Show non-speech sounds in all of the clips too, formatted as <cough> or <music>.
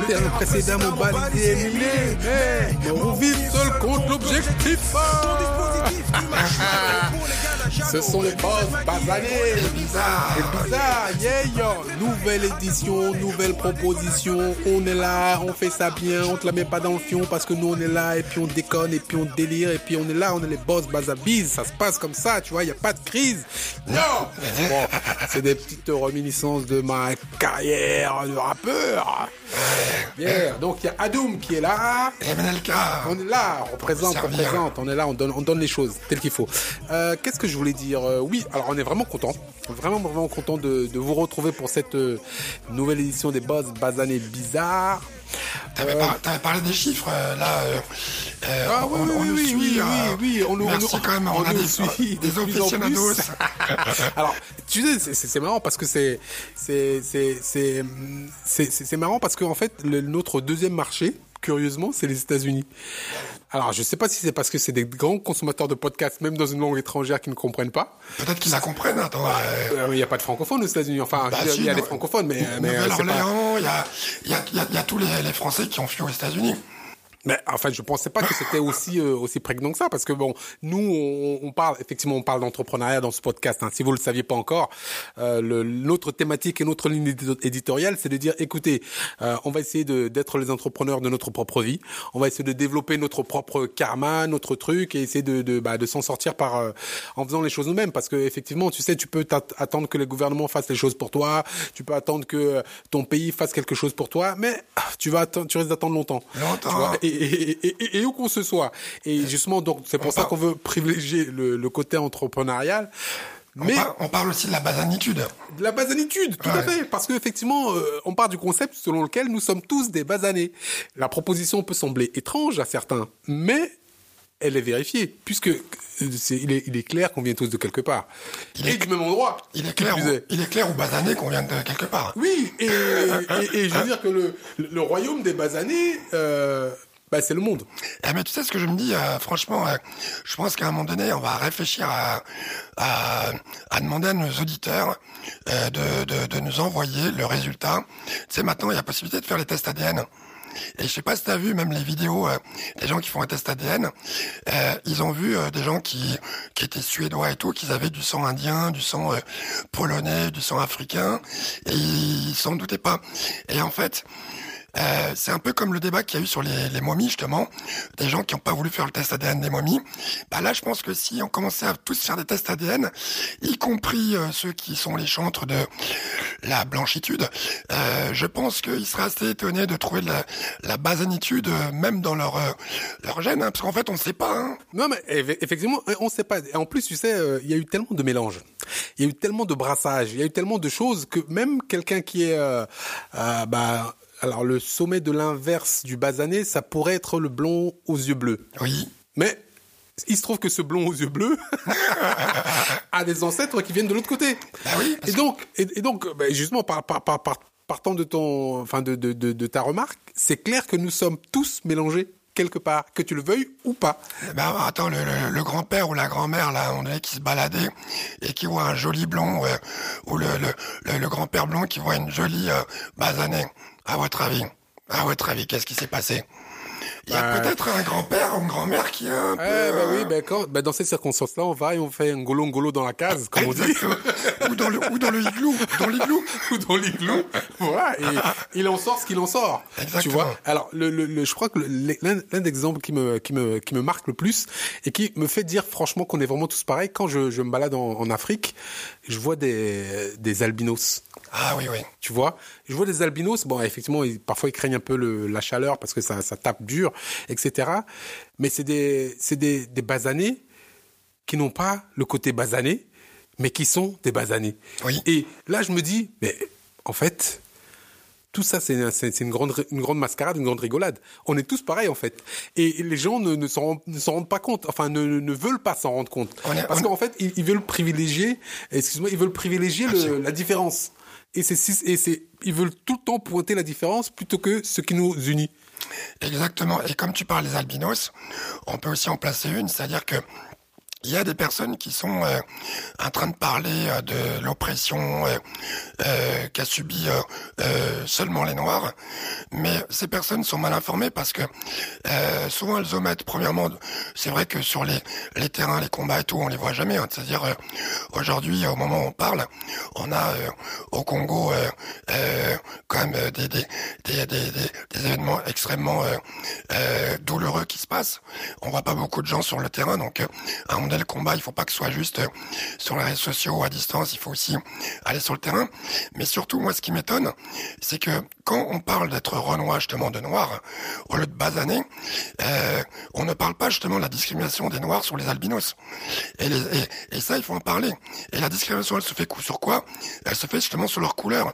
le terrain précédemment balayé et éliminé. Mais on vit seul contre l'objectif. <laughs> Ce sont les boss basanés. bizarre. C'est bizarre, yeah, yo. Nouvelle édition, nouvelle proposition. On est là, on fait ça bien, on te la met pas dans le fion parce que nous on est là et puis on déconne et puis on délire et puis on est là, on est les boss basabiz. Ça se passe comme ça, tu vois, y a pas de crise. Non. Bon, c'est des petites reminiscences de ma carrière de rappeur. Bien. Donc il y a Adoum qui est là. On est là, on représente, on représente, on est là, on donne, on donne les choses telles qu'il faut. Euh, Qu'est-ce que je voulais dire Euh, Oui, alors on est vraiment content, vraiment vraiment content de, de vous retrouver pour cette euh, nouvelle édition des Buzz Basanés Bizarres. T'avais par- t'avais parlé des chiffres, euh, là. euh, euh, Ah oui, on, oui, nous oui, suit. oui, euh, oui, oui, on nous, merci on quand même, on, a des, suit <laughs> des en aficionados. <laughs> Alors, tu sais, c'est- marrant parce que c'est c'est c'est c'est c'est marrant parce qu'en fait, le- notre deuxième marché, curieusement, c'est les États-Unis. Alors, je sais pas si c'est parce que c'est des grands consommateurs de podcasts, même dans une langue étrangère, qui ne comprennent pas. Peut-être qu'ils la comprennent. Attends, euh, Euh, Il n'y a pas de francophones aux États-Unis. Enfin, bah, si, il y a des francophones, mais, mais euh, c'est pas. Nouvelle-Orléans, il y a, il y, a, y, a, y a tous les, les Français qui ont fui aux États-Unis. Mais enfin, je pensais pas que c'était aussi euh, aussi prégnant que ça, parce que bon, nous, on, on parle effectivement, on parle d'entrepreneuriat dans ce podcast. Hein. Si vous le saviez pas encore, euh, le, notre thématique et notre ligne édito- éditoriale, c'est de dire, écoutez, euh, on va essayer de- d'être les entrepreneurs de notre propre vie. On va essayer de développer notre propre karma, notre truc, et essayer de de, bah, de s'en sortir par euh, en faisant les choses nous-mêmes. Parce que effectivement, tu sais, tu peux attendre que les gouvernements fassent les choses pour toi, tu peux attendre que euh, ton pays fasse quelque chose pour toi, mais tu vas tu risques d'attendre longtemps. Longtemps. Tu vois, et, et, et, et- et où qu'on se soit. Et justement, donc, c'est pour ça qu'on veut privilégier le, le côté entrepreneurial. On, Mais on parle aussi de la basanitude. de la basanitude, tout à fait. Parce qu'effectivement, euh, on part du concept selon lequel nous sommes tous des basanés. La proposition peut sembler étrange à certains, mais elle est vérifiée, puisque euh, il, est, il est clair qu'on vient tous de quelque part. Il et est- du même endroit. Il est clair, ou, il est clair ou basané qu'on vient de quelque part. Oui, et, <laughs> et, et je veux dire que le, le royaume des basanés, euh, bah, c'est le monde. Eh, mais tu sais ce que je me dis, euh, franchement, euh, je pense qu'à un moment donné, on va réfléchir à, à, à demander à nos auditeurs euh, de, de, de nous envoyer le résultat. Tu sais, maintenant, il y a possibilité de faire les tests ADN. Et je sais pas si tu as vu même les vidéos euh, des gens qui font un test ADN. euh, ils ont vu euh, des gens qui, qui étaient suédois et tout, qui avaient du sang indien, du sang euh, polonais, du sang africain, et ils s'en doutaient pas. Et en fait, euh, c'est un peu comme le débat qu'il y a eu sur les, les momies, justement. Des gens qui n'ont pas voulu faire le test ADN des momies. Bah là, je pense que si on commençait à tous faire des tests ADN, y compris euh, ceux qui sont les chantres de la blanchitude, euh, je pense qu'ils seraient assez étonnés de trouver la, la basanitude euh, même dans leur, euh, leur gène. hein, parce qu'en fait, on ne sait pas. Hein. Non, mais eff- effectivement, on sait pas. En plus, tu sais, il y a eu tellement de mélanges, il y a eu tellement de brassages, il y a eu tellement de choses que même quelqu'un qui est, bah, alors le sommet de l'inverse du basané, ça pourrait être le blond aux yeux bleus. Oui. Mais il se trouve que ce blond aux yeux bleus <laughs> a des ancêtres qui viennent de l'autre côté. Bah oui, et donc, et, et donc, bah, justement, par, par, par, par- partant de ton, enfin, de, de, de, de ta remarque, c'est clair que nous sommes tous mélangés quelque part, que tu le veuilles ou pas. Ben attends, le, grand-père ou la grand-mère là, on est qui se baladait et qui voit un joli blond, euh, ou le, le grand-père blond qui voit une jolie euh, basanée. À votre avis, à votre avis, qu'est-ce qui s'est passé? Il y a Bah, peut-être un grand-père ou une grand-mère qui est un peu... Eh ben oui, euh, ben quand, ben dans ces circonstances-là, on va et on fait un golo ngolo dans la case, comme on dit, ou dans le ou dans le igloo, dans l'igloo. <laughs> ou dans l'igloo. voilà, et il en sort ce qu'il en sort. Tu Exactement. vois. Alors, le, le, le- je crois que l'un des exemples qui me, qui me, qui me marque le plus et qui me fait dire franchement qu'on est vraiment tous pareils. Quand je, je me balade en, en Afrique, je vois des, des albinos. Ah oui, oui. Tu vois, je vois des albinos. Bon, effectivement, ils- parfois ils craignent un peu le, la chaleur parce que ça, ça tape dur, etc. Mais c'est des, c'est des, des basanés qui n'ont pas le côté basané, mais qui sont des basanés. Oui. Et là, je me dis, mais en fait, tout ça, c'est une grande, une grande mascarade, une grande rigolade. On est tous pareils, en fait. Et les gens ne, ne s'en rendent- pas compte, enfin, ne, ne veulent pas s'en rendre compte. Parce on- qu'en fait, ils, ils veulent privilégier, excuse-moi, ils veulent privilégier le- la différence. Et c'est, et c'est, ils veulent tout le temps pointer la différence plutôt que ce qui nous unit. Exactement. Et comme tu parles des albinos, on peut aussi en placer une, c'est-à-dire que il y a des personnes qui sont euh, en train de parler euh, de l'oppression euh, qu'a subi seulement les Noirs, mais ces personnes sont mal informées parce que souvent elles omettent. Premièrement, c'est vrai que sur les, les terrains, les combats et tout, on les voit jamais. Hein. C'est-à-dire aujourd'hui, au moment où on parle, on a au Congo quand même des, des, des, des, événements extrêmement douloureux qui se passent. On voit pas beaucoup de gens sur le terrain, donc à le combat, il faut pas que ce soit juste euh, sur les réseaux sociaux ou à distance, il faut aussi aller sur le terrain. Mais surtout, moi, ce qui m'étonne, c'est que quand on parle d'être renois justement de noir, au lieu de basané, euh, on ne parle pas justement de la discrimination des noirs sur les albinos. Et, ça, il faut en parler. Et la discrimination, elle se fait sur quoi? Elle se fait justement sur leur couleur.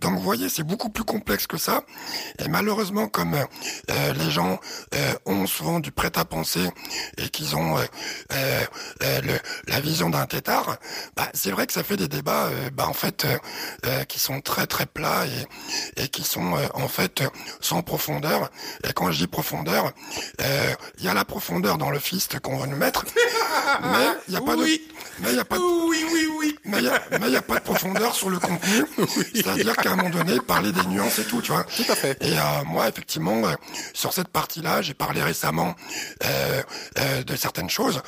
Donc vous voyez, c'est beaucoup plus complexe que ça. Et malheureusement, comme euh, les gens ont souvent du prêt-à-penser et qu'ils ont le, la vision d'un tétard, bah, c'est vrai que ça fait des débats, euh, bah, en fait, euh, qui sont très très plats et, et qui sont en fait sans profondeur. Et quand je dis profondeur, il y a la profondeur dans le fist qu'on veut nous mettre, <laughs> mais il n'y a pas de, mais il y a pas de, oui oui oui, mais il y a, pas de profondeur sur le contenu. <laughs> C'est-à-dire qu'à un moment donné, parler des nuances et tout, tu vois. Tout à fait. Et moi, effectivement, sur cette partie-là, j'ai parlé récemment de certaines choses.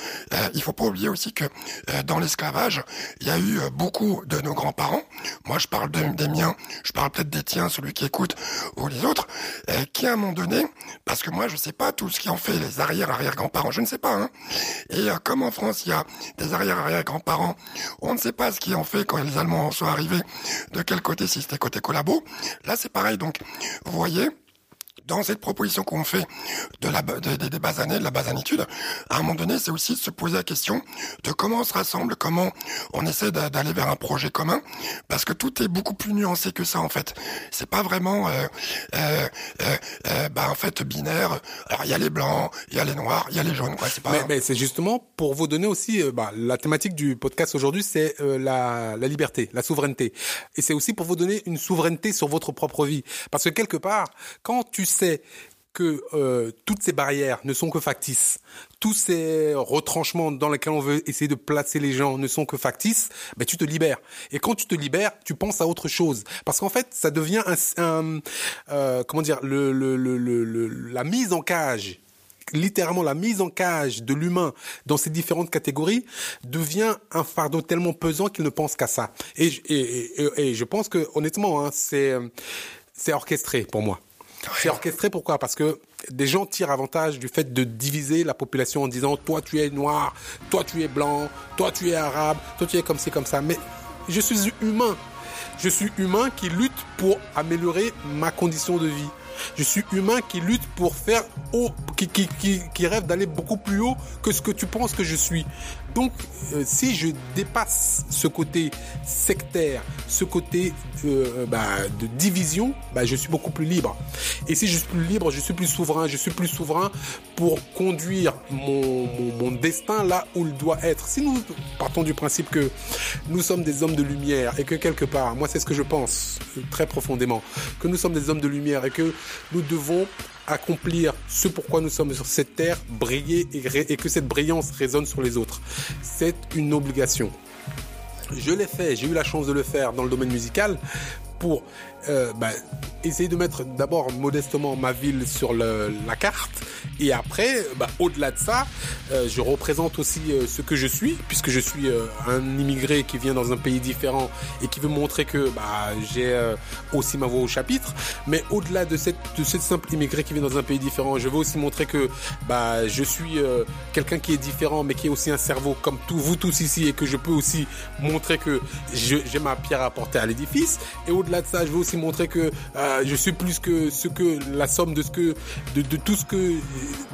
Il faut pas oublier aussi que euh, dans l'esclavage, il y a eu euh, beaucoup de nos grands-parents. Moi, je parle des miens, je parle peut-être des tiens, celui qui écoute ou les autres, euh, qui à un moment donné, parce que moi, je sais pas tout ce qui en fait les arrière-arrière-grands-parents, je ne sais pas. Hein. Et comme en France, il y a des arrière-arrière-grands-parents, on ne sait pas ce qui en fait quand les Allemands sont arrivés, de quel côté, si c'était côté collabo. Là, c'est pareil. Donc, vous voyez, dans cette proposition qu'on fait de la, des bases années, de la basanitude, à un moment donné, c'est aussi de se poser la question de comment on se rassemble, comment on essaie d'aller vers un projet commun, parce que tout est beaucoup plus nuancé que ça en fait. C'est pas vraiment, euh, euh, euh, euh bah, en fait binaire. Alors il y a les blancs, il y a les noirs, il y a les jaunes. C'est pas. Mais, c'est justement pour vous donner aussi, bah, la thématique du podcast aujourd'hui, c'est la, la liberté, la souveraineté, et c'est aussi pour vous donner une souveraineté sur votre propre vie, parce que quelque part, quand tu sais que euh, toutes ces barrières ne sont que factices, tous ces retranchements dans lesquels on veut essayer de placer les gens ne sont que factices, ben tu te libères. Et quand tu te libères, tu penses à autre chose, parce qu'en fait, ça devient un, euh, comment dire, la mise en cage littéralement la mise en cage de l'humain dans ces différentes catégories devient un fardeau tellement pesant qu'il ne pense qu'à ça. Et, je pense que honnêtement, hein, c'est orchestré pour moi. C'est orchestré pourquoi? Parce que des gens tirent avantage du fait de diviser la population en disant toi tu es noir, toi tu es blanc, toi tu es arabe, toi tu es comme ci comme ça. Mais je suis humain. Je suis humain qui lutte pour améliorer ma condition de vie. Je suis humain qui lutte pour faire haut, qui, qui, qui, qui rêve d'aller beaucoup plus haut que ce que tu penses que je suis. Donc, euh, si je dépasse ce côté sectaire, ce côté euh, bah, de division, bah, je suis beaucoup plus libre. Et si je suis plus libre, je suis plus souverain. Je suis plus souverain pour conduire mon destin là où il doit être. Si nous partons du principe que nous sommes des hommes de lumière et que quelque part, moi c'est ce que je pense très profondément, que nous sommes des hommes de lumière et que nous devons accomplir ce pourquoi nous sommes sur cette terre, briller et, que cette brillance résonne sur les autres. C'est une obligation. Je l'ai fait, j'ai eu la chance de le faire dans le domaine musical pour euh, bah, essayer de mettre d'abord modestement ma ville sur le, la carte et après, bah, au-delà de ça, euh, je représente aussi euh, ce que je suis puisque je suis euh, un immigré qui vient dans un pays différent et qui veut montrer que bah, j'ai euh, aussi ma voix au chapitre. Mais au-delà de cette, de cette simple immigré qui vient dans un pays différent, je veux aussi montrer que bah, je suis quelqu'un qui est différent mais qui est aussi un cerveau comme tous vous tous ici et que je peux aussi montrer que j'ai ma pierre à apporter à l'édifice. Et au-delà de ça, je veux aussi montrer que euh, je suis plus que ce que la somme de ce que de, tout ce que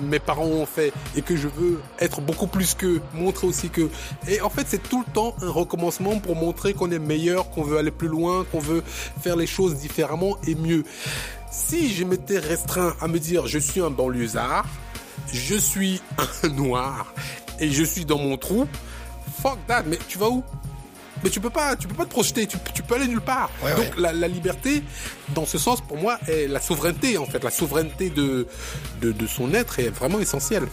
mes parents ont fait et que je veux être beaucoup plus que montrer aussi que et en fait c'est tout le temps un recommencement pour montrer qu'on est meilleur, qu'on veut aller plus loin, qu'on veut faire les choses différemment et mieux. Si je m'étais restreint à me dire je suis un banlieusard, je suis <laughs> un noir et je suis dans mon trou, fuck that, mais tu vas où? Mais tu peux pas, tu peux pas te projeter, tu, tu peux aller nulle part. Donc La, la, liberté, dans ce sens, pour moi, est la souveraineté en fait, la souveraineté de, de, de son être est vraiment essentielle.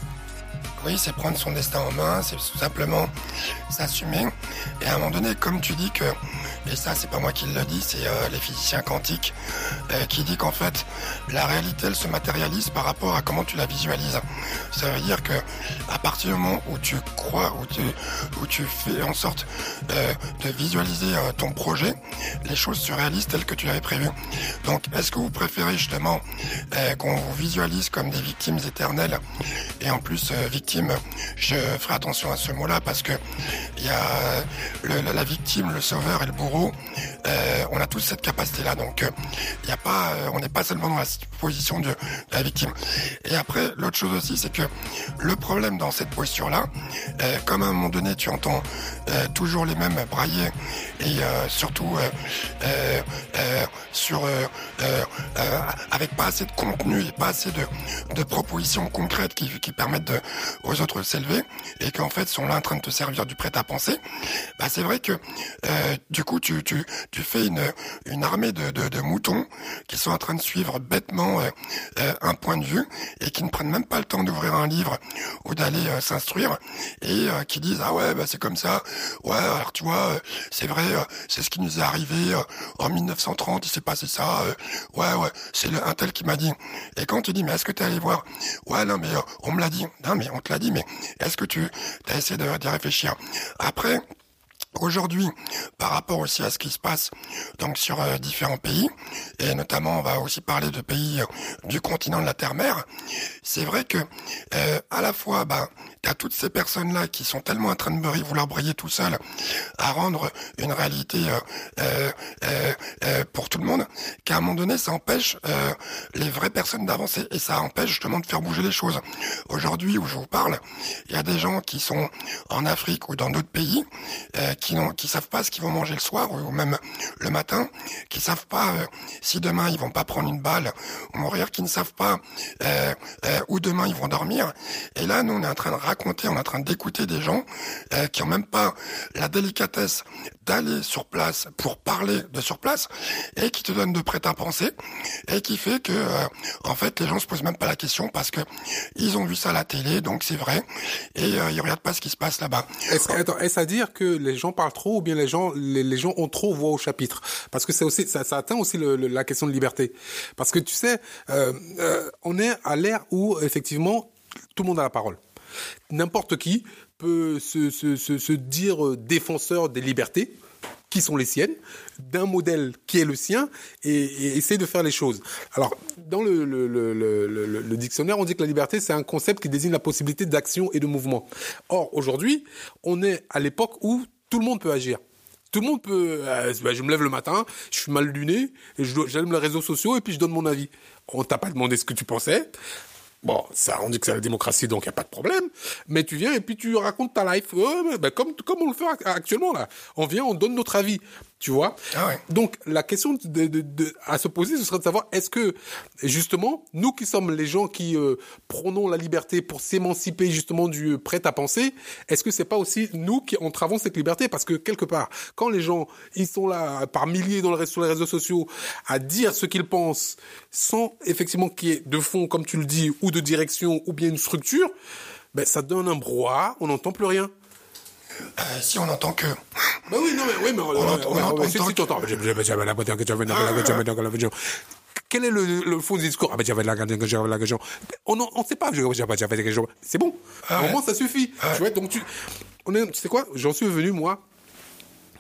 Oui, c'est prendre son destin en main, c'est tout simplement s'assumer. Et à un moment donné, comme tu dis que, et ça c'est pas moi qui le dis, c'est euh, les physiciens quantiques, euh, qui dit qu'en fait, la réalité elle se matérialise par rapport à comment tu la visualises. Ça veut dire que à partir du moment où tu crois, où tu, où tu fais en sorte euh, de visualiser ton projet, les choses se réalisent telles que tu l'avais prévu. Donc, est-ce que vous préférez justement qu'on vous visualise comme des victimes éternelles et en plus victimes je ferai attention à ce mot-là parce que il y a la victime, le sauveur et le bourreau. Euh, on a tous cette capacité-là, donc il y a pas, euh, on n'est pas seulement dans la position de, la victime. Et après, l'autre chose aussi, c'est que le problème dans cette posture-là, euh, comme à un moment donné, tu entends toujours les mêmes brailler et surtout sur avec pas assez de contenu et pas assez de, propositions concrètes qui, permettent aux autres de s'élever et qu'en fait sont là en train de te servir du prêt-à-penser, bah c'est vrai que euh, du coup tu, tu, tu fais une, une armée de, de, de moutons qui sont en train de suivre bêtement euh, euh, un point de vue et qui ne prennent même pas le temps d'ouvrir un livre ou d'aller s'instruire et qui disent ah ouais bah c'est comme ça, ouais alors tu vois c'est vrai c'est ce qui nous est arrivé en 1930 il s'est passé ça, ouais ouais c'est un tel qui m'a dit. Et quand tu dis mais est-ce que tu es allé voir, ouais non mais on me l'a dit, non mais on te l'a dit, mais est-ce que tu as essayé d'y réfléchir? Après, Aujourd'hui, par rapport aussi à ce qui se passe donc sur euh, différents pays, et notamment on va aussi parler de pays euh, du continent de la Terre-Mère, c'est vrai que euh, à la fois, bah, t'as toutes ces personnes-là qui sont tellement en train de vouloir briller tout seul, à rendre une réalité pour tout le monde, qu'à un moment donné, ça empêche les vraies personnes d'avancer, et ça empêche justement de faire bouger les choses. Aujourd'hui, où je vous parle, il y a des gens qui sont en Afrique ou dans d'autres pays, qui n'ont, qui savent pas ce qu'ils vont manger le soir ou même le matin, qui savent pas euh, si demain ils vont pas prendre une balle ou mourir, qui ne savent pas euh, euh, où demain ils vont dormir. Et là, nous, on est en train de on est en train d'écouter des gens qui ont même pas la délicatesse d'aller sur place pour parler de sur place et qui te donnent de prêt à penser et qui fait que en fait les gens se posent même pas la question parce que ils ont vu ça à la télé donc c'est vrai et ils regardent pas ce qui se passe là-bas. Est-ce, à dire que les gens parlent trop ou bien les gens les, gens ont trop voix au chapitre? Parce que c'est aussi ça, atteint aussi la question de liberté. Parce que tu sais euh, euh, on est à l'ère où effectivement tout le monde a la parole n'importe qui peut se, dire défenseur des libertés qui sont les siennes, d'un modèle qui est le sien, et, essayer de faire les choses. Alors, dans le, dictionnaire, on dit que la liberté, c'est un concept qui désigne la possibilité d'action et de mouvement. Or, aujourd'hui, on est à l'époque où tout le monde peut agir. Tout le monde peut. Euh, bah, je me lève le matin, je suis mal luné, j'aime les réseaux sociaux et puis je donne mon avis. On t'a pas demandé ce que tu pensais. Bon, ça, on dit que c'est la démocratie, donc il n'y a pas de problème. Mais tu viens et puis tu racontes ta life, ben, comme, comme on le fait actuellement là. On vient, on donne notre avis tu vois. Ah Donc la question de, de, de, à se poser, ce serait de savoir est-ce que justement nous qui sommes les gens qui euh, prônons la liberté pour s'émanciper justement du prêt à penser, est-ce que c'est pas aussi nous qui entravons cette liberté? Parce que quelque part quand les gens ils sont là par milliers dans le, sur les réseaux sociaux à dire ce qu'ils pensent sans effectivement qu'il y ait de fond comme tu le dis ou de direction ou bien une structure, ben ça donne un brouhaha, on n'entend plus rien. Euh, si on entend que. Bah oui, non, mais oui, mais on, entend, on, entend, si, si tu entends. Quel est le, le fond du discours? Ah ben j'avais la j'avais la question. On ne sait pas. J'avais la question. C'est bon. Au moins ça suffit. Tu vois, donc tu, on est, tu sais quoi? J'en suis venu moi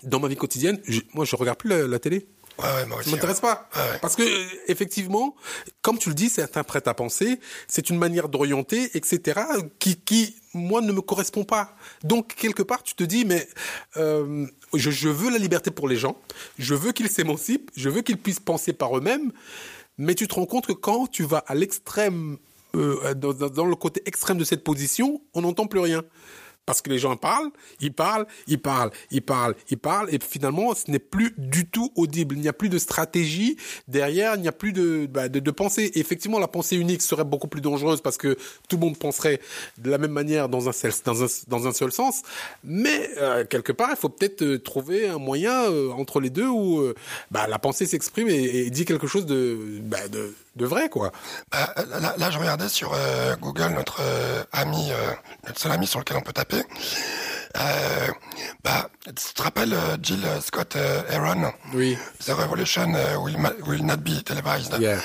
dans ma vie quotidienne. Moi, je regarde plus la, la télé. Ouais, ouais, moi aussi, ça m'intéresse pas. Ouais. Parce que effectivement, comme tu le dis, c'est un prêt à penser, c'est une manière d'orienter, etc., qui, qui, moi, ne me correspond pas. Donc, quelque part, tu te dis, mais euh, je, je veux la liberté pour les gens, je veux qu'ils s'émancipent, je veux qu'ils puissent penser par eux-mêmes, mais tu te rends compte que quand tu vas à l'extrême, euh, dans, dans le côté extrême de cette position, on n'entend plus rien. Parce que les gens parlent, ils parlent, ils parlent, ils parlent, ils parlent, et finalement, ce n'est plus du tout audible. Il n'y a plus de stratégie derrière, il n'y a plus de, bah, de, de, pensée. effectivement, la pensée unique serait beaucoup plus dangereuse parce que tout le monde penserait de la même manière dans un seul, dans un, dans un seul sens. Mais euh, quelque part, il faut peut-être euh, trouver un moyen euh, entre les deux où bah, la pensée s'exprime et, et, dit quelque chose de, bah, de de vrai, quoi. Bah, là, là, je regardais sur euh, Google notre euh, ami, euh, notre seul ami sur lequel on peut taper. Euh, bah, tu te rappelles Jill Scott Aaron? Oui. The Revolution will, will, not be televised. Yeah.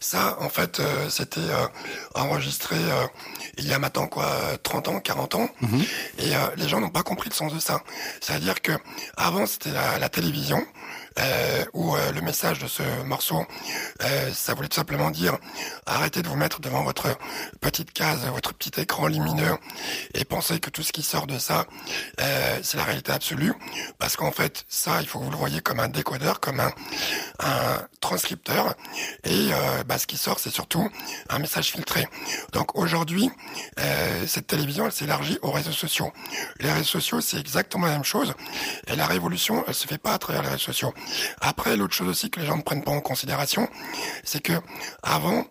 Ça, en fait, c'était enregistré il y a maintenant quoi, 30 ans, 40 ans, Mm-hmm. et les gens n'ont pas compris le sens de ça. C'est-à-dire que avant c'était la, la télévision. Euh, où euh, le message de ce morceau, euh, ça voulait tout simplement dire arrêtez de vous mettre devant votre petite case, votre petit écran lumineux et pensez que tout ce qui sort de ça, euh, c'est la réalité absolue. Parce qu'en fait, ça, il faut que vous le voyez comme un décodeur, comme un, un transcripteur. Et bah, ce qui sort, c'est surtout un message filtré. Donc aujourd'hui, cette télévision, elle s'élargit aux réseaux sociaux. Les réseaux sociaux, c'est exactement la même chose. Et la révolution, elle se fait pas à travers les réseaux sociaux. Après, l'autre chose aussi que les gens ne prennent pas en considération, c'est que avant,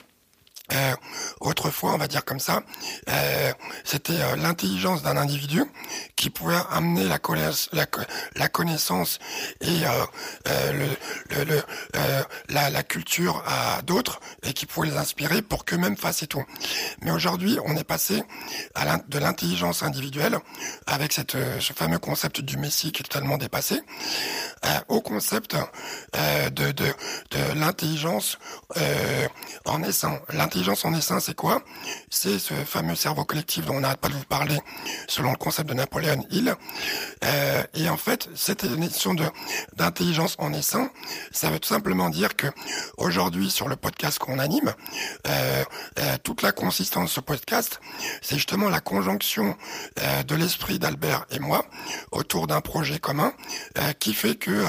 euh, autrefois, on va dire comme ça, euh, c'était euh, l'intelligence d'un individu qui pouvait amener la, connaissance, et la, culture à d'autres et qui pouvait les inspirer pour qu'eux-mêmes fassent tout. Mais aujourd'hui, on est passé de l'intelligence individuelle avec ce fameux concept du Messie qui est totalement dépassé, au concept de, l'intelligence en. L'intelligence en essence, c'est quoi C'est ce fameux cerveau collectif dont on n'arrête pas de vous parler, selon le concept de Napoléon Hill. Euh, et en fait, cette notion d'intelligence en essence, ça veut tout simplement dire que aujourd'hui, sur le podcast qu'on anime, euh, euh, toute la consistance de ce podcast, c'est justement la conjonction de l'esprit d'Albert et moi autour d'un projet commun qui fait que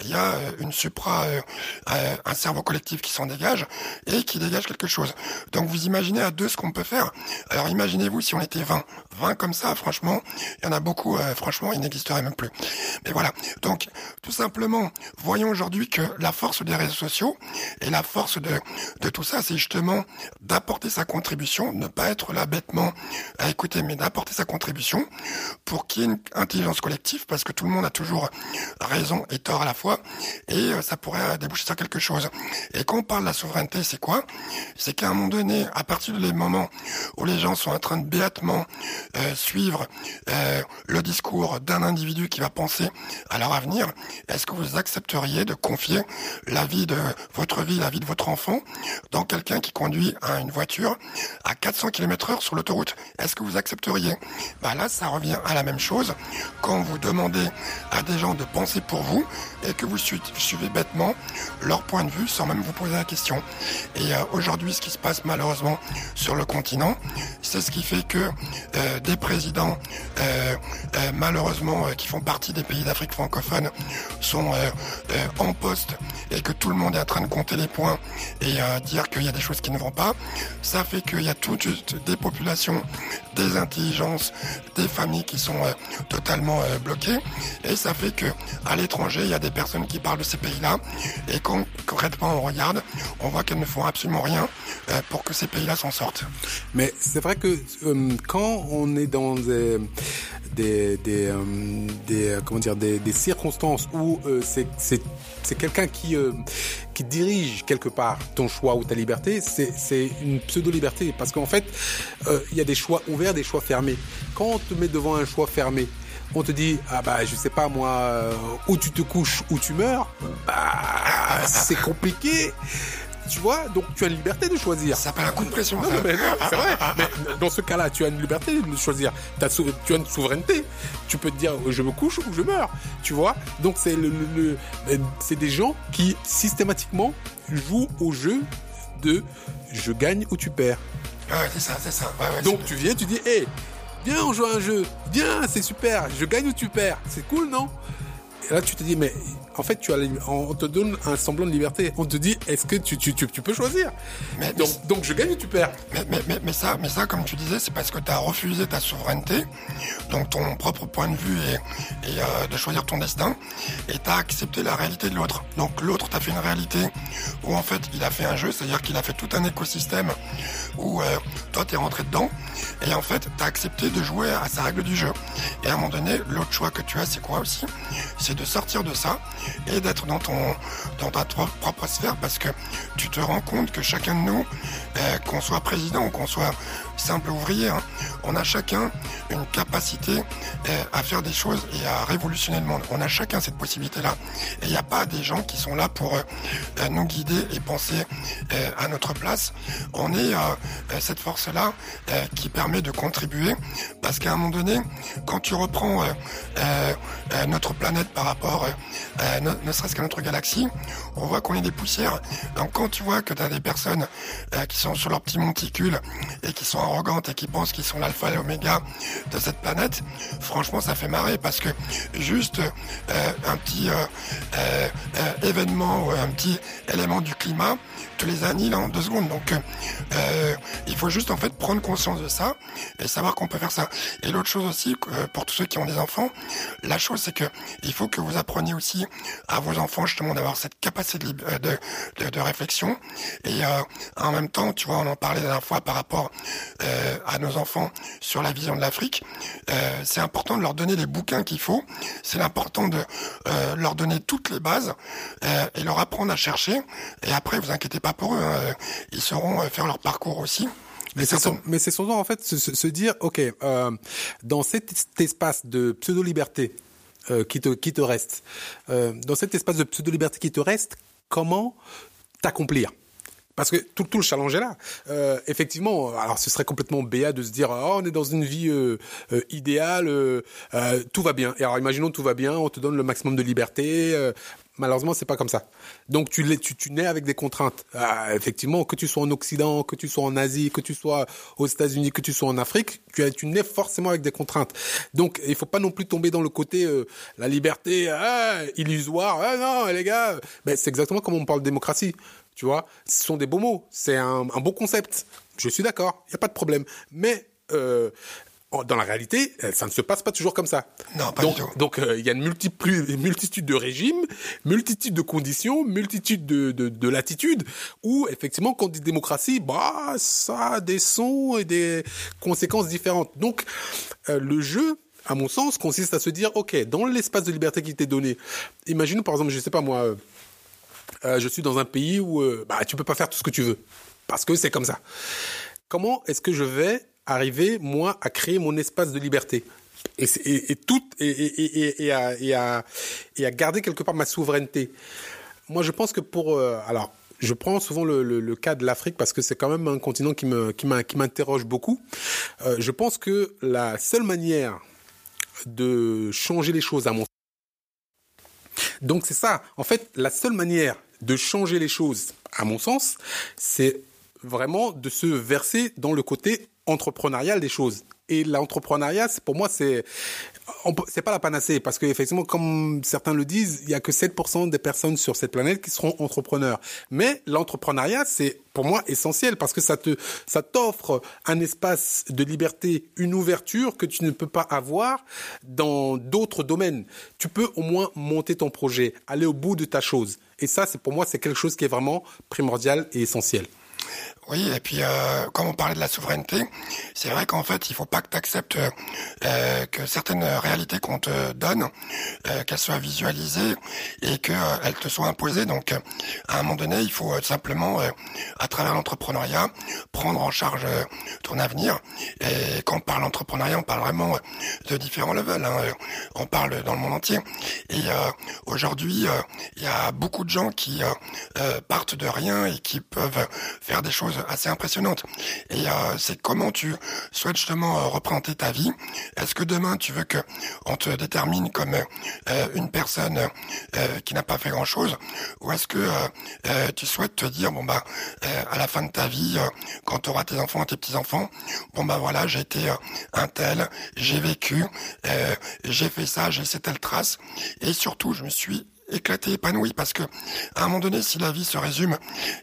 il y a une supra, un cerveau collectif qui s'en dégage et qui dégage quelque chose. Donc vous imaginez à deux ce qu'on peut faire. Alors imaginez-vous si on était 20. 20 comme ça, franchement, il y en a beaucoup, euh, franchement, ils n'existeraient même plus. Mais voilà. Donc, tout simplement, voyons aujourd'hui que la force des réseaux sociaux et la force de, de tout ça, c'est justement d'apporter sa contribution, ne pas être là bêtement à écouter, mais d'apporter sa contribution pour qu'il y ait une intelligence collective, parce que tout le monde a toujours raison et tort à la fois, et euh, ça pourrait déboucher sur quelque chose. Et quand on parle de la souveraineté, c'est quoi? C'est qu'à un moment donné, à partir des moments où les gens sont en train de béatement euh, suivre euh, le discours d'un individu qui va penser à leur avenir, est-ce que vous accepteriez de confier la vie de votre vie, la vie de votre enfant, dans quelqu'un qui conduit à une voiture à 400 km heure sur l'autoroute? Est-ce que vous accepteriez? Bah là, ça revient à la même chose. Quand vous demandez à des gens de penser pour vous et que vous suivez bêtement leur point de vue sans même vous poser la question. Et euh, aujourd'hui, ce qui se passe malheureusement sur le continent, c'est ce qui fait que euh, des présidents, euh, malheureusement, qui font partie des pays d'Afrique francophone, sont en poste et que tout le monde est en train de compter les points et dire qu'il y a des choses qui ne vont pas. Ça fait qu'il y a toutes des populations, des intelligences, des familles qui sont totalement bloquées. Et ça fait que à l'étranger, il y a des personnes qui parlent de ces pays-là. Et quand concrètement on regarde, on voit qu'elles ne font absolument rien pour que ces pays-là s'en sortent. Mais c'est vrai que euh, quand on est dans des des, des, euh, des comment dire des, des circonstances où euh, c'est c'est c'est quelqu'un qui euh, qui dirige quelque part ton choix ou ta liberté, c'est c'est une pseudo liberté parce qu'en fait euh, il y a des choix ouverts, des choix fermés. Quand on te met devant un choix fermé, on te dit ah bah je sais pas moi euh, où tu te couches où tu meurs, bah c'est compliqué tu vois, donc tu as une liberté de choisir. Ça s'appelle un coup de pression. Non, mais non, c'est vrai. Mais dans ce cas-là, tu as une liberté de choisir. As, tu as une souveraineté. Tu peux te dire, je me couche ou je meurs. Tu vois. Donc c'est le, le, le c'est des gens qui systématiquement jouent au jeu de je gagne ou tu perds. Ouais, c'est ça, c'est ça. Ouais, ouais, donc tu viens, tu dis, hé, hey, viens, on joue à un jeu. Viens, c'est super. Je gagne ou tu perds. C'est cool, non? Et là, tu te dis, mais en fait, tu as, on te donne un semblant de liberté. On te dit, est-ce que tu, tu, tu, tu, peux choisir mais, donc, mais, donc, je gagne ou tu perds mais, mais, mais, mais, ça, mais ça, comme tu disais, c'est parce que tu as refusé ta souveraineté, donc ton propre point de vue et, et euh, de choisir ton destin, et tu as accepté la réalité de l'autre. Donc l'autre t'a fait une réalité où en fait il a fait un jeu, c'est-à-dire qu'il a fait tout un écosystème où euh, toi t'es rentré dedans et en fait t'as accepté de jouer à sa règle du jeu. Et à un moment donné, l'autre choix que tu as, c'est quoi aussi? C'est de sortir de ça et d'être dans ta propre sphère parce que tu te rends compte que chacun de nous, euh, qu'on soit président ou qu'on soit simple ouvrier, hein, on a chacun une capacité euh, à faire des choses et à révolutionner le monde. On a chacun cette possibilité-là. Et il n'y a pas des gens qui sont là pour euh, nous guider et penser à notre place. On est cette force-là qui permet de contribuer parce qu'à un moment donné, quand tu reprends notre planète par rapport, ne serait-ce qu'à notre galaxie, on voit qu'on est des poussières. Donc quand tu vois que tu as des personnes qui sont sur leur petit monticule et qui sont arrogantes et qui pensent qu'ils sont l'alpha et l'oméga de cette planète, franchement, ça fait marrer parce que juste euh, un petit euh, euh, événement ou un petit élément du climat te les annihile en deux secondes. Donc, il faut juste en fait prendre conscience de ça et savoir qu'on peut faire ça. Et l'autre chose aussi, pour tous ceux qui ont des enfants, la chose c'est que il faut que vous appreniez aussi à vos enfants justement d'avoir cette capacité de, réflexion et en même temps, tu vois, on en parlait la dernière fois par rapport euh, à nos enfants sur la vision de l'Afrique. Euh, c'est important de leur donner les bouquins qu'il faut. C'est important de euh, leur donner toutes les bases et leur apprendre à chercher. Et après, vous inquiétez pas pour eux, hein, ils sauront faire leur parcours aussi. Mais c'est, c'est souvent en fait se dire, ok, dans cet, espace de pseudo-liberté qui te qui te reste, dans cet espace de pseudo-liberté qui te reste, comment t'accomplir? Parce que tout, le challenge est là. Euh, effectivement, alors ce serait complètement béat de se dire oh, on est dans une vie euh, euh, idéale, euh, euh, tout va bien. Et alors imaginons tout va bien, on te donne le maximum de liberté. Euh, malheureusement, c'est pas comme ça. Donc tu, tu, tu nais avec des contraintes. Ah, effectivement, que tu sois en Occident, que tu sois en Asie, que tu sois aux États-Unis, que tu sois en Afrique, tu, tu nais forcément avec des contraintes. Donc il faut pas non plus tomber dans le côté la liberté ah, illusoire. Ah non, les gars, ben, c'est exactement comme on parle de démocratie. Tu vois, ce sont des beaux mots, c'est un, un beau concept. Je suis d'accord, il n'y a pas de problème. Mais euh, dans la réalité, euh, ça ne se passe pas toujours comme ça. Non, pas donc, du tout. Donc, euh, il y a une multitude, multitude de régimes, multitude de conditions, multitude de, de, de latitudes, où effectivement, quand on dit démocratie, bah, ça a des sons et des conséquences différentes. Donc, euh, le jeu, à mon sens, consiste à se dire, ok, dans l'espace de liberté qui t'est donné, imagine par exemple, je sais pas moi euh, je suis dans un pays où bah, tu peux pas faire tout ce que tu veux. Parce que c'est comme ça. Comment est-ce que je vais arriver, moi, à créer mon espace de liberté et, et, et, tout, et, et, à, et, à, et à garder quelque part ma souveraineté. Moi, je pense que pour... Euh, alors, je prends souvent le, le, le cas de l'Afrique parce que c'est quand même un continent qui me qui m'interroge beaucoup. Euh, je pense que la seule manière de changer les choses à mon donc c'est ça. En fait, la seule manière de changer les choses, à mon sens, c'est vraiment de se verser dans le côté entrepreneurial des choses. Et l'entrepreneuriat, pour moi, c'est c'est pas la panacée parce que effectivement, comme certains le disent, il y a que 7% des personnes sur cette planète qui seront entrepreneurs. Mais l'entrepreneuriat, c'est pour moi essentiel parce que ça te ça t'offre un espace de liberté, une ouverture que tu ne peux pas avoir dans d'autres domaines. Tu peux au moins monter ton projet, aller au bout de ta chose. Et ça, c'est pour moi, c'est quelque chose qui est vraiment primordial et essentiel. Oui, et puis euh, comme on parlait de la souveraineté, c'est vrai qu'en fait, il faut pas que tu acceptes euh, que certaines réalités qu'on te donne, euh, qu'elles soient visualisées et qu'elles euh, te soient imposées. Donc, à un moment donné, il faut simplement, à travers l'entrepreneuriat, prendre en charge ton avenir. Et quand on parle d'entrepreneuriat, on parle vraiment de différents levels. Hein. On parle dans le monde entier. Et aujourd'hui, il y a beaucoup de gens qui partent de rien et qui peuvent faire des choses assez impressionnante. Et euh, c'est comment tu souhaites justement euh, représenter ta vie. Est-ce que demain tu veux que on te détermine comme euh, une personne qui n'a pas fait grand chose, ou est-ce que tu souhaites te dire bon bah à la fin de ta vie, quand tu auras tes enfants, tes petits enfants, bon bah voilà j'ai été un tel, j'ai vécu, j'ai fait ça, j'ai cette telle trace, et surtout je me suis éclaté, épanoui, parce que à un moment donné, si la vie se résume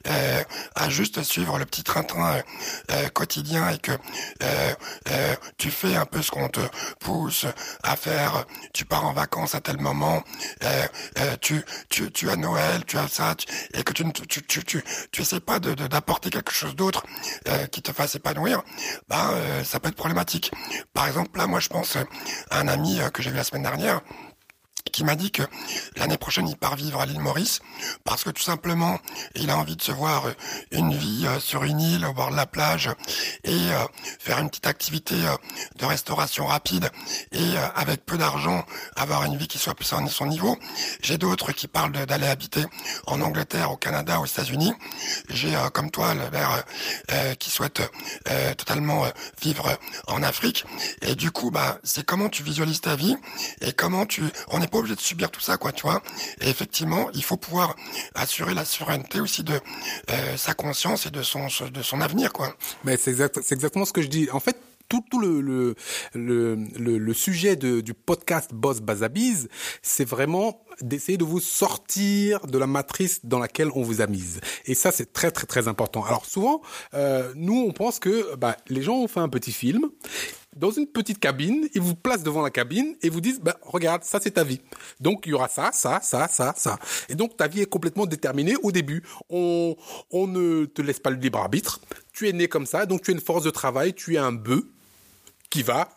euh, à juste suivre le petit train-train euh, quotidien et que tu fais un peu ce qu'on te pousse à faire, tu pars en vacances à tel moment, tu, tu, tu as Noël, tu as ça, et que tu ne tu, tu, tu, tu essaies pas de d'apporter quelque chose d'autre qui te fasse épanouir, ben ça peut être problématique. Par exemple, là, moi, je pense à un ami que j'ai vu la semaine dernière qui m'a dit que l'année prochaine il part vivre à l'île Maurice parce que tout simplement il a envie de se voir euh, une vie euh, sur une île au bord de la plage et euh, faire une petite activité de restauration rapide et avec peu d'argent avoir une vie qui soit plus à son niveau. J'ai d'autres qui parlent d'aller habiter en Angleterre, au Canada, aux États-Unis. J'ai comme toi le verre qui souhaite totalement vivre en Afrique et du coup bah c'est comment tu visualises ta vie et comment tu on est pas obligé de subir tout ça, quoi, tu vois. Et effectivement, il faut pouvoir assurer la souveraineté aussi de euh, sa conscience et de son de son avenir, quoi. Mais c'est exact, exactement ce que je dis. En fait, tout, tout le, le, le, le, sujet de, du podcast Boss Bazabiz, c'est vraiment d'essayer de vous sortir de la matrice dans laquelle on vous a mise. Et ça, c'est très, très, très important. Alors souvent, euh, nous, on pense que bah, les gens ont fait un petit film, dans une petite cabine, ils vous placent devant la cabine et vous disent, bah, regarde, ça c'est ta vie. Donc il y aura ça, ça, ça, ça, ça. Et donc ta vie est complètement déterminée au début. On, on ne te laisse pas le libre arbitre. Tu es né comme ça, donc tu es une force de travail, tu es un bœuf qui va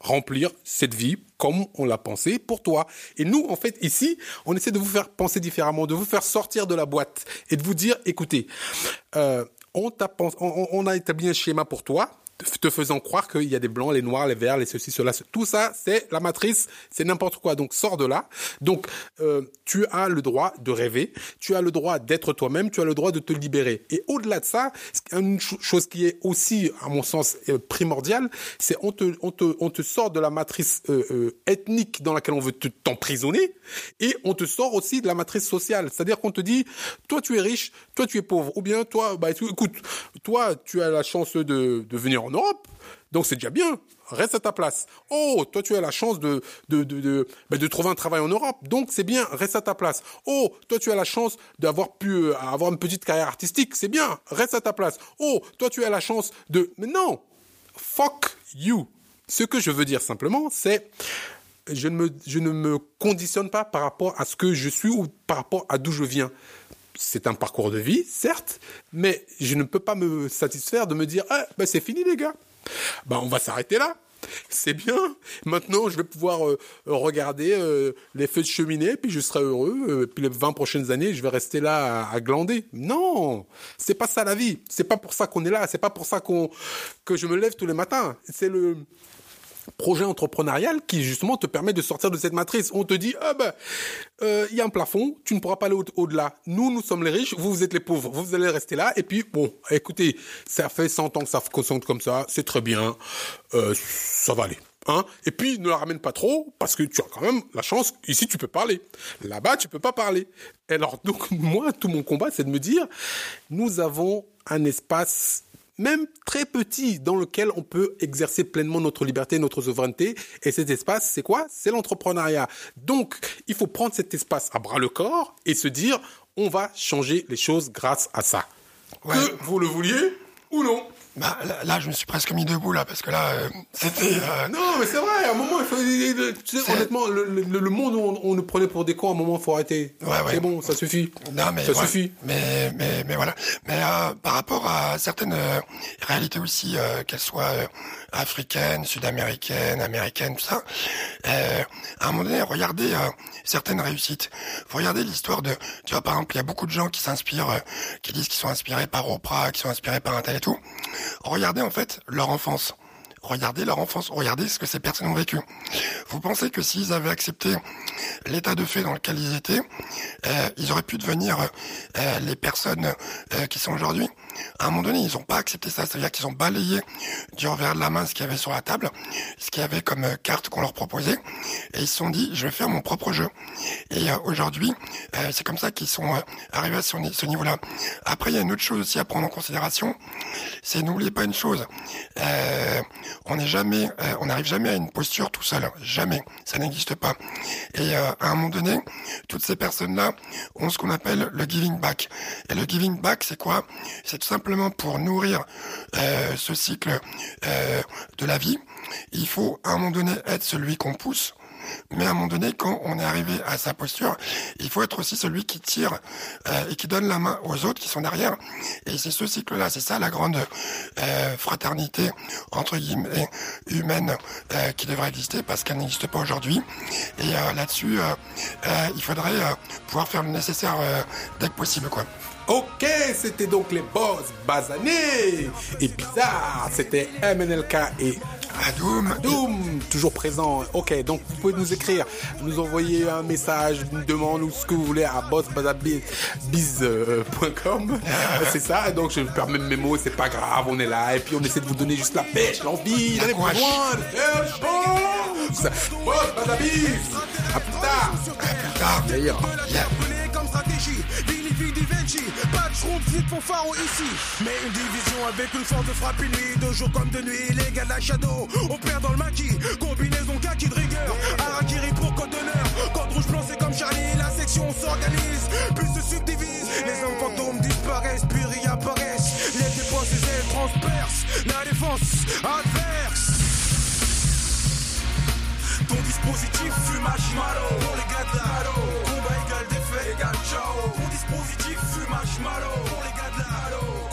remplir cette vie comme on l'a pensé pour toi. Et nous, en fait, ici, on essaie de vous faire penser différemment, de vous faire sortir de la boîte et de vous dire, écoutez, euh, on, on, on a établi un schéma pour toi te faisant croire qu'il y a des blancs, les noirs, les verts, les ceci, cela. Tout ça, c'est la matrice, c'est n'importe quoi. Donc sors de là. Donc euh, tu as le droit de rêver, tu as le droit d'être toi-même, tu as le droit de te libérer. Et au-delà de ça, une chose qui est aussi, à mon sens, euh, primordiale, c'est on te, on te, on te sort de la matrice euh, euh ethnique dans laquelle on veut t'emprisonner, et on te sort aussi de la matrice sociale. C'est-à-dire qu'on te dit, toi tu es riche, toi tu es pauvre, ou bien toi, bah écoute, toi tu as la chance de, de venir en Europe. Donc c'est déjà bien. Reste à ta place. Oh, toi tu as la chance ben, de trouver un travail en Europe. Donc c'est bien. Reste à ta place. Oh, toi tu as la chance d'avoir pu euh, avoir une petite carrière artistique. C'est bien. Reste à ta place. Oh, toi tu as la chance de. Mais non. Fuck you. Ce que je veux dire simplement, c'est je je ne me conditionne pas par rapport à ce que je suis ou par rapport à d'où je viens c'est un parcours de vie, certes, mais je ne peux pas me satisfaire de me dire, ah, ben c'est fini les gars. Ben on va s'arrêter là. C'est bien. Maintenant, je vais pouvoir euh, regarder euh, les feux de cheminée, puis je serai heureux. Euh, puis les 20 prochaines années, je vais rester là à, glander. Non, c'est pas ça la vie. C'est pas pour ça qu'on est là. C'est pas pour ça qu'on que je me lève tous les matins. C'est le projet entrepreneurial qui justement te permet de sortir de cette matrice. On te dit, ah ben, euh, il y a un plafond, tu ne pourras pas aller au-delà. Nous, nous sommes les riches, vous, vous êtes les pauvres. Vous allez rester là. Et puis, bon, écoutez, ça fait 100 ans que ça fonctionne comme ça, c'est très bien, euh, ça va aller. Hein et puis ne la ramène pas trop parce que tu as quand même la chance ici tu peux parler là-bas tu peux pas parler alors donc <laughs> moi tout mon combat c'est de me dire nous avons un espace même très petit, dans lequel on peut exercer pleinement notre liberté, notre souveraineté. Et cet espace, c'est quoi? C'est l'entrepreneuriat. Donc, il faut prendre cet espace à bras le corps et se dire, on va changer les choses grâce à ça. Que vous le vouliez ou non. Bah, là, je me suis presque mis debout, là, parce que là, euh, c'était... Euh, non, mais c'est vrai, à un moment, il faut... Tu sais, honnêtement, le, le, monde où on, nous prenait pour des cons, à un moment, il faut arrêter. Ouais, ouais. C'est bon, ça suffit. Non, mais... Ça suffit. Mais, mais, mais voilà. Mais euh, par rapport à certaines réalités aussi, qu'elles soient africaines, sud-américaines, américaines, tout ça, à un moment donné, regardez certaines réussites. Regardez l'histoire de... Tu vois, par exemple, il y a beaucoup de gens qui s'inspirent, qui disent qu'ils sont inspirés par Oprah, qui sont inspirés par un tel et tout regardez en fait leur enfance. Regardez leur enfance, regardez ce que ces personnes ont vécu. Vous pensez que s'ils avaient accepté l'état de fait dans lequel ils étaient, euh, ils auraient pu devenir euh, les personnes euh, qui sont aujourd'hui? À un moment donné, ils n'ont pas accepté ça. C'est-à-dire qu'ils ont balayé du revers de la main ce qu'il y avait sur la table, ce qu'il y avait comme euh, carte qu'on leur proposait, et ils se sont dit, je vais faire mon propre jeu. Et euh, aujourd'hui, euh, c'est comme ça qu'ils sont arrivés à ce, niveau-là. Après, il y a une autre chose aussi à prendre en considération, c'est n'oubliez pas une chose, on n'est jamais, on n'arrive jamais à une posture tout seul, jamais, ça n'existe pas. Et à un moment donné, toutes ces personnes-là ont ce qu'on appelle le giving back. Et le giving back, c'est quoi? Simplement pour nourrir euh, ce cycle euh, de la vie. Il faut à un moment donné être celui qu'on pousse mais à un moment donné, quand on est arrivé à sa posture, il faut être aussi celui qui tire euh, et qui donne la main aux autres qui sont derrière. Et c'est ce cycle-là, c'est ça la grande fraternité entre guillemets humaine qui devrait exister parce qu'elle n'existe pas aujourd'hui. Et là-dessus, il faudrait pouvoir faire le nécessaire dès que possible, quoi. Ok, c'était donc les boss basanés et bizarre. C'était MNLK et Adoum. Adoum, toujours présent. Ok, donc vous pouvez nous écrire, nous envoyer un message, une demande ou ce que vous voulez à bossbazabiz.com. <laughs> c'est ça. Donc je permets mes mots, c'est pas grave, on est là et puis on essaie de vous donner juste la pêche, l'envie, d'aller plus loin, de Boss Bazabiz. À plus tard. À plus tard. D'ailleurs. Yeah. Pas de vite pour Pharo ici. Mais une division avec une force de frappe nuit, de jour comme de nuit. Les gars de la Shadow, on perd dans le maquis. Combinaison kaki de rigueur. Arakiri pour code d'honneur. Code rouge blanc, c'est comme Charlie. La section s'organise, puis se subdivise. Les hommes fantômes disparaissent, puis réapparaissent. Les défenses, les ailes transpercent. La défense adverse. Ton dispositif fume marshmallow pour les gars de la Combat égal défait égal ciao. Ton dispositif fume marshmallow pour les gars de la